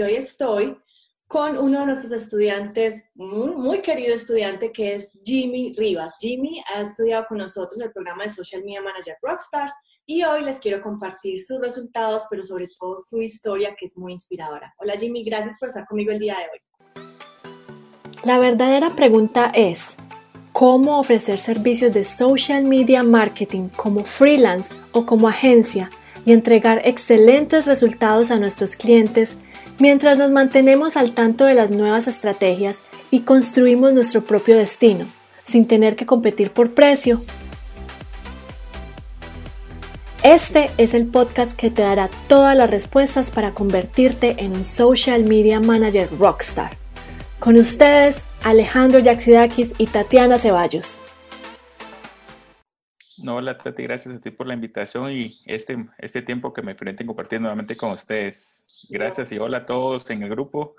hoy estoy con uno de nuestros estudiantes, muy, muy, querido estudiante, que es Jimmy Rivas. Jimmy ha estudiado con nosotros el programa de Social Media Manager Rockstars y hoy les quiero compartir sus resultados, pero sobre todo su historia, que es muy inspiradora. Hola Jimmy, gracias por estar conmigo el día de hoy. La verdadera pregunta es, ¿cómo ofrecer servicios de social media marketing como freelance o como agencia y entregar excelentes resultados a nuestros clientes? Mientras nos mantenemos al tanto de las nuevas estrategias y construimos nuestro propio destino, sin tener que competir por precio. Este es el podcast que te dará todas las respuestas para convertirte en un social media manager rockstar. Con ustedes, Alejandro Yaxidakis y Tatiana Ceballos. No, hola Tati, gracias a ti por la invitación y este, este tiempo que me permiten compartir nuevamente con ustedes. Gracias y hola a todos en el grupo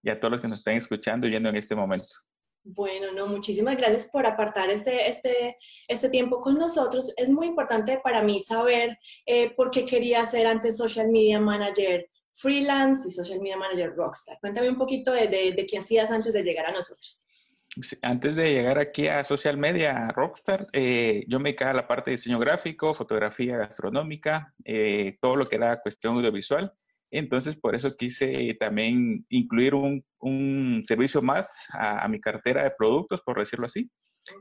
y a todos los que nos están escuchando y viendo en este momento. Bueno, no, muchísimas gracias por apartar este, este, este tiempo con nosotros. Es muy importante para mí saber eh, por qué quería ser antes Social Media Manager freelance y Social Media Manager Rockstar. Cuéntame un poquito de, de, de qué hacías antes de llegar a nosotros antes de llegar aquí a social media, a Rockstar, eh, yo me dedicaba a la parte de diseño gráfico, fotografía gastronómica, eh, todo lo que era cuestión audiovisual. Entonces, por eso quise también incluir un, un servicio más a, mi cartera de productos, por decirlo así.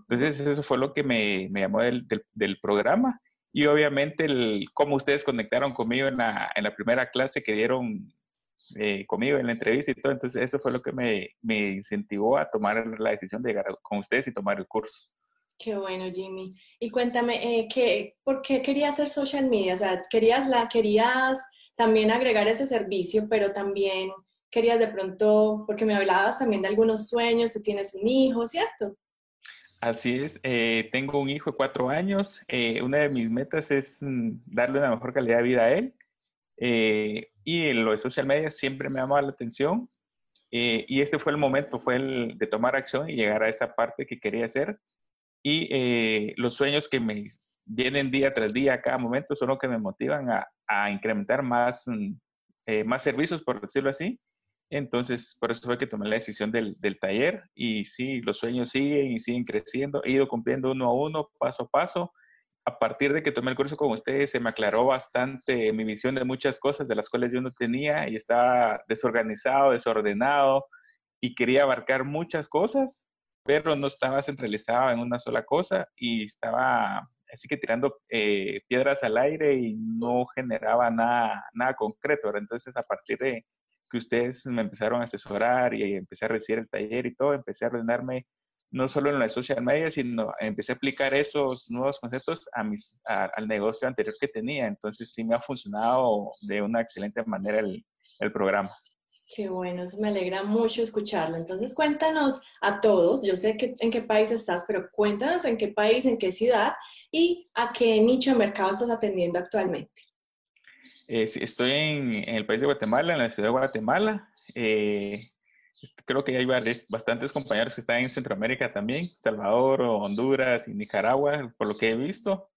Entonces, eso fue lo que me, me llamó del, del, programa. Y obviamente, el, cómo ustedes conectaron conmigo en la, en la primera clase que dieron eh, conmigo en la entrevista y todo. Entonces, eso fue lo que me, me, incentivó a tomar la decisión de llegar con ustedes y tomar el curso. Qué bueno, Jimmy. Y cuéntame, eh, ¿qué, ¿por qué querías hacer social media? O sea, querías, la, querías también agregar ese servicio, pero también querías de pronto, porque me hablabas también de algunos sueños, tú tienes un hijo, ¿cierto? Así es, eh, tengo un hijo de cuatro años. Eh, una de mis metas es mm, darle una mejor calidad de vida a él. Eh, y lo de social media siempre me ha llamado la atención. Eh, y este fue el momento, fue el de tomar acción y llegar a esa parte que quería hacer. Y eh, los sueños que me vienen día tras día, a cada momento, son los que me motivan a, a incrementar más, mm, más servicios, por decirlo así. Entonces, por eso fue que tomé la decisión del, del, taller. Y sí, los sueños siguen y siguen creciendo. He ido cumpliendo uno a uno, paso a paso a partir de que tomé el curso con ustedes, se me aclaró bastante mi visión de muchas cosas de las cuales yo no tenía y estaba desorganizado, desordenado y quería abarcar muchas cosas, pero no estaba centralizado en una sola cosa y estaba así que tirando eh, piedras al aire y no generaba nada, nada concreto. Entonces, a partir de que ustedes me empezaron a asesorar y empecé a recibir el taller y todo, empecé a ordenarme no solo en la social media, sino empecé a aplicar esos nuevos conceptos a mis, al negocio anterior que tenía. Entonces sí me ha funcionado de una excelente manera el, el programa. Qué bueno, eso me alegra mucho escucharlo. Entonces cuéntanos a todos, yo sé que, en qué país estás, pero cuéntanos en qué país, en qué ciudad y a qué nicho de mercado estás atendiendo actualmente. Eh, estoy en, en, el país de Guatemala, en la ciudad de Guatemala. Eh, creo que hay bastantes compañeros que están en Centroamérica también, Salvador, Honduras y Nicaragua, por lo que he visto.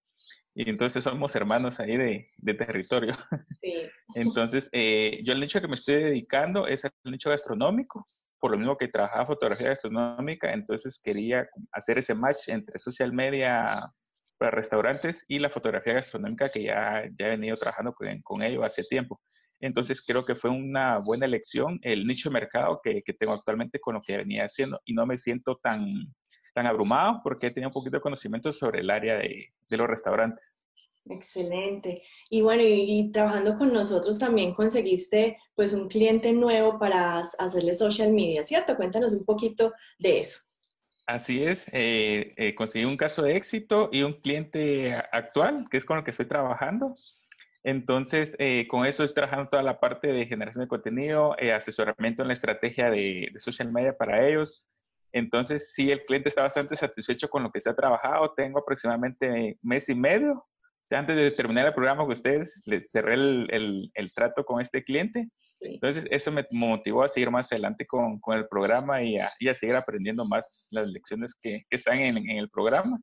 Y entonces somos hermanos ahí de, de territorio. Sí. Entonces, eh, yo el nicho que me estoy dedicando es el nicho gastronómico, por lo mismo que trabajaba fotografía gastronómica, entonces quería hacer ese match entre social media para restaurantes y la fotografía gastronómica que ya, ya he venido trabajando con, con ello hace tiempo. Entonces creo que fue una buena elección el nicho de mercado que, que, tengo actualmente con lo que venía haciendo y no me siento tan, tan abrumado porque tenido un poquito de conocimiento sobre el área de, de los restaurantes. Excelente. Y bueno, y, trabajando con nosotros también conseguiste pues un cliente nuevo para hacerle social media, ¿cierto? Cuéntanos un poquito de eso. Así es, eh, eh, conseguí un caso de éxito y un cliente actual, que es con el que estoy trabajando. Entonces, eh, con eso estoy trabajando toda la parte de generación de contenido, eh, asesoramiento en la estrategia de, social media para ellos. Entonces, sí, el cliente está bastante satisfecho con lo que se ha trabajado. Tengo aproximadamente mes y medio. Antes de terminar el programa con ustedes, les cerré el, el, trato con este cliente. Entonces, eso me motivó a seguir más adelante con, con el programa y a, y a, seguir aprendiendo más las lecciones que, que están en, en el programa.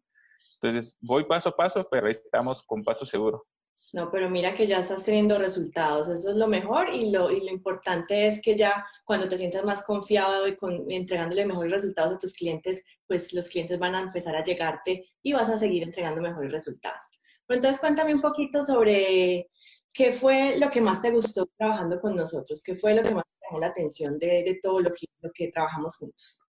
Entonces, voy paso a paso, pero estamos con paso seguro. No, pero mira que ya estás teniendo resultados, eso es lo mejor y lo, y lo importante es que ya cuando te sientas más confiado y entregándole mejores resultados a tus clientes, pues los clientes van a empezar a llegarte y vas a seguir entregando mejores resultados. Pero entonces cuéntame un poquito sobre qué fue lo que más te gustó trabajando con nosotros, qué fue lo que más te llamó la atención de, de todo lo que trabajamos juntos.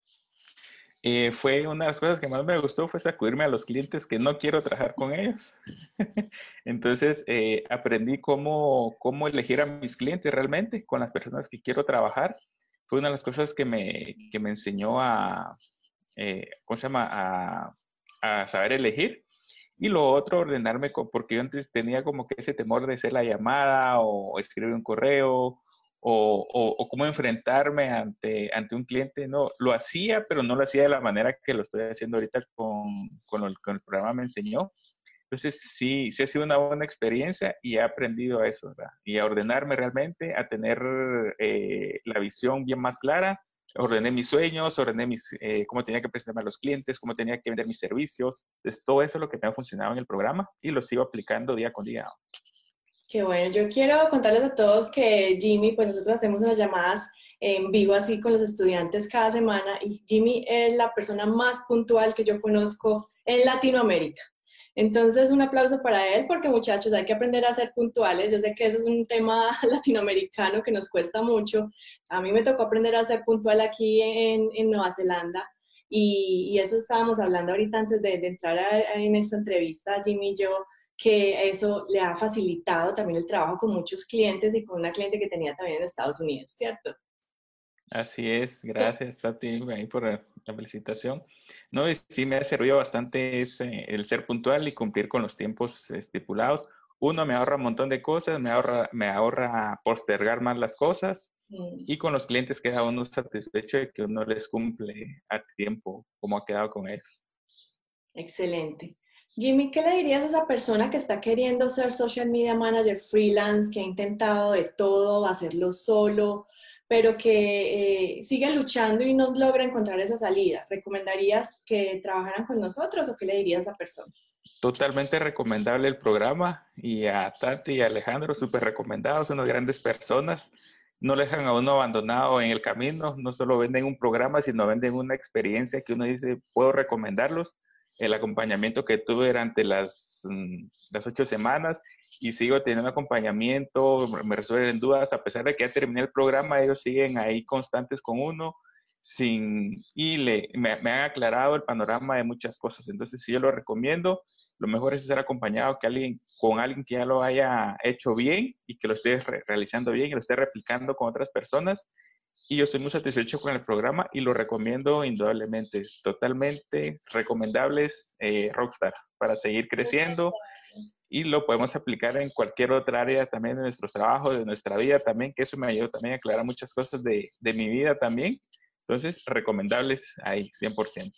Eh, fue una de las cosas que más me gustó fue sacudirme a los clientes que no quiero trabajar con ellos. Entonces eh, aprendí cómo, cómo elegir a mis clientes realmente con las personas que quiero trabajar. Fue una de las cosas que me, que me enseñó a, eh, ¿cómo se llama? A, saber elegir. Y lo otro, ordenarme, porque yo antes tenía como que ese temor de hacer la llamada o escribir un correo o, cómo enfrentarme ante, ante un cliente. No, lo hacía, pero no lo hacía de la manera que lo estoy haciendo ahorita con, con el, programa me enseñó. Entonces, sí, sí ha sido una buena experiencia y he aprendido a eso, ¿verdad? Y a ordenarme realmente, a tener eh, la visión bien más clara. Ordené mis sueños, ordené mis, eh, cómo tenía que presentarme a los clientes, cómo tenía que vender mis servicios. Entonces, todo eso es lo que me ha funcionado en el programa y lo sigo aplicando día con día. Qué bueno, yo quiero contarles a todos que Jimmy, pues nosotros hacemos unas llamadas en vivo así con los estudiantes cada semana y Jimmy es la persona más puntual que yo conozco en Latinoamérica. Entonces, un aplauso para él porque muchachos, hay que aprender a ser puntuales. Yo sé que eso es un tema latinoamericano que nos cuesta mucho. A mí me tocó aprender a ser puntual aquí en, en Nueva Zelanda y, y, eso estábamos hablando ahorita antes de, entrar en esta entrevista, Jimmy y yo que eso le ha facilitado también el trabajo con muchos clientes y con una cliente que tenía también en Estados Unidos, ¿cierto? Así es, gracias Tati por la felicitación. No, sí me ha servido bastante ese, el ser puntual y cumplir con los tiempos estipulados. Uno, me ahorra un montón de cosas, me ahorra, me ahorra postergar más las cosas mm. y con los clientes queda uno satisfecho de que uno les cumple a tiempo como ha quedado con ellos. Excelente. Jimmy, ¿qué le dirías a esa persona que está queriendo ser social media manager freelance, que ha intentado de todo, hacerlo solo, pero que eh, sigue luchando y no logra encontrar esa salida? ¿Recomendarías que trabajaran con nosotros o qué le dirías a esa persona? Totalmente recomendable el programa y a Tati y a Alejandro, súper recomendados, son unas grandes personas. No dejan a uno abandonado en el camino, no solo venden un programa, sino venden una experiencia que uno dice, puedo recomendarlos el acompañamiento que tuve durante las, mm, las ocho semanas y sigo teniendo acompañamiento, me resuelven dudas, a pesar de que ya terminé el programa, ellos siguen ahí constantes con uno sin, y le, me, han aclarado el panorama de muchas cosas. Entonces, si yo lo recomiendo, lo mejor es ser acompañado que alguien, con alguien que ya lo haya hecho bien y que lo esté realizando bien y lo esté replicando con otras personas y yo estoy muy satisfecho con el programa y lo recomiendo indudablemente. Totalmente recomendables eh, Rockstar para seguir creciendo y lo podemos aplicar en cualquier otra área también de nuestros trabajos, de nuestra vida también, que eso me ayudó también a aclarar muchas cosas de, de mi vida también. Entonces, recomendables ahí, 100%.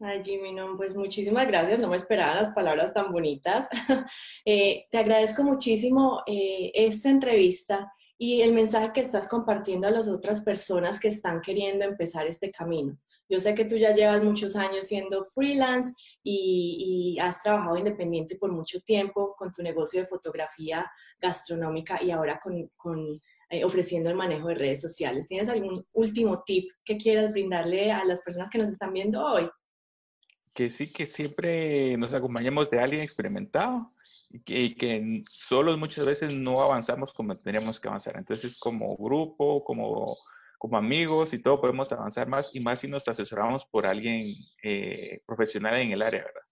Ay, Jimmy, no, pues muchísimas gracias, no me esperaba las palabras tan bonitas. eh, te agradezco muchísimo eh, esta entrevista y el mensaje que estás compartiendo a las otras personas que están queriendo empezar este camino. Yo sé que tú ya llevas muchos años siendo freelance y, has trabajado independiente por mucho tiempo con tu negocio de fotografía gastronómica y ahora con, con eh, ofreciendo el manejo de redes sociales. ¿Tienes algún último tip que quieras brindarle a las personas que nos están viendo hoy? Que sí, que siempre nos acompañamos de alguien experimentado y que, solos muchas veces no avanzamos como tenemos que avanzar. Entonces, como grupo, como, como amigos y todo, podemos avanzar más y más si nos asesoramos por alguien eh, profesional en el área, ¿verdad?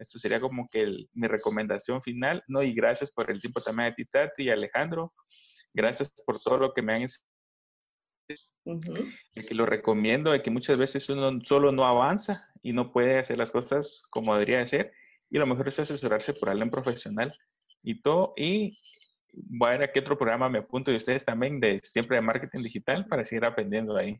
Esto sería como que mi recomendación final, ¿no? Y gracias por el tiempo también a ti, Tati y Alejandro. Gracias por todo lo que me han enseñado. que lo recomiendo, de que muchas veces uno solo no avanza y no puede hacer las cosas como debería de ser y lo mejor es asesorarse por alguien profesional y todo. Y voy a ver a qué otro programa me apunto y ustedes también de siempre de marketing digital para seguir aprendiendo ahí.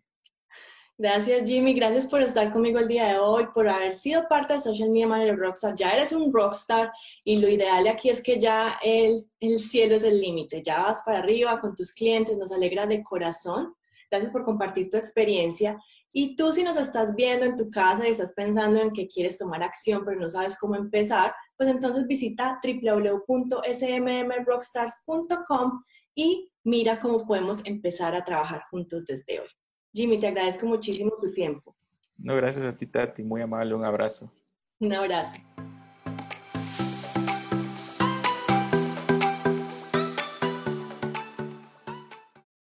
Gracias Jimmy, gracias por estar conmigo el día de hoy, por haber sido parte de Social Media Manager Rockstar. Ya eres un rockstar y lo ideal aquí es que ya el, el cielo es el límite, ya vas para arriba con tus clientes, nos alegra de corazón. Gracias por compartir tu experiencia Y tú si nos estás viendo en tu casa y estás pensando en que quieres tomar acción pero no sabes cómo empezar, pues entonces visita www.smmrockstars.com y mira cómo podemos empezar a trabajar juntos desde hoy. Jimmy, te agradezco muchísimo tu tiempo. No, gracias a ti, Tati. Muy amable. Un abrazo. Un abrazo.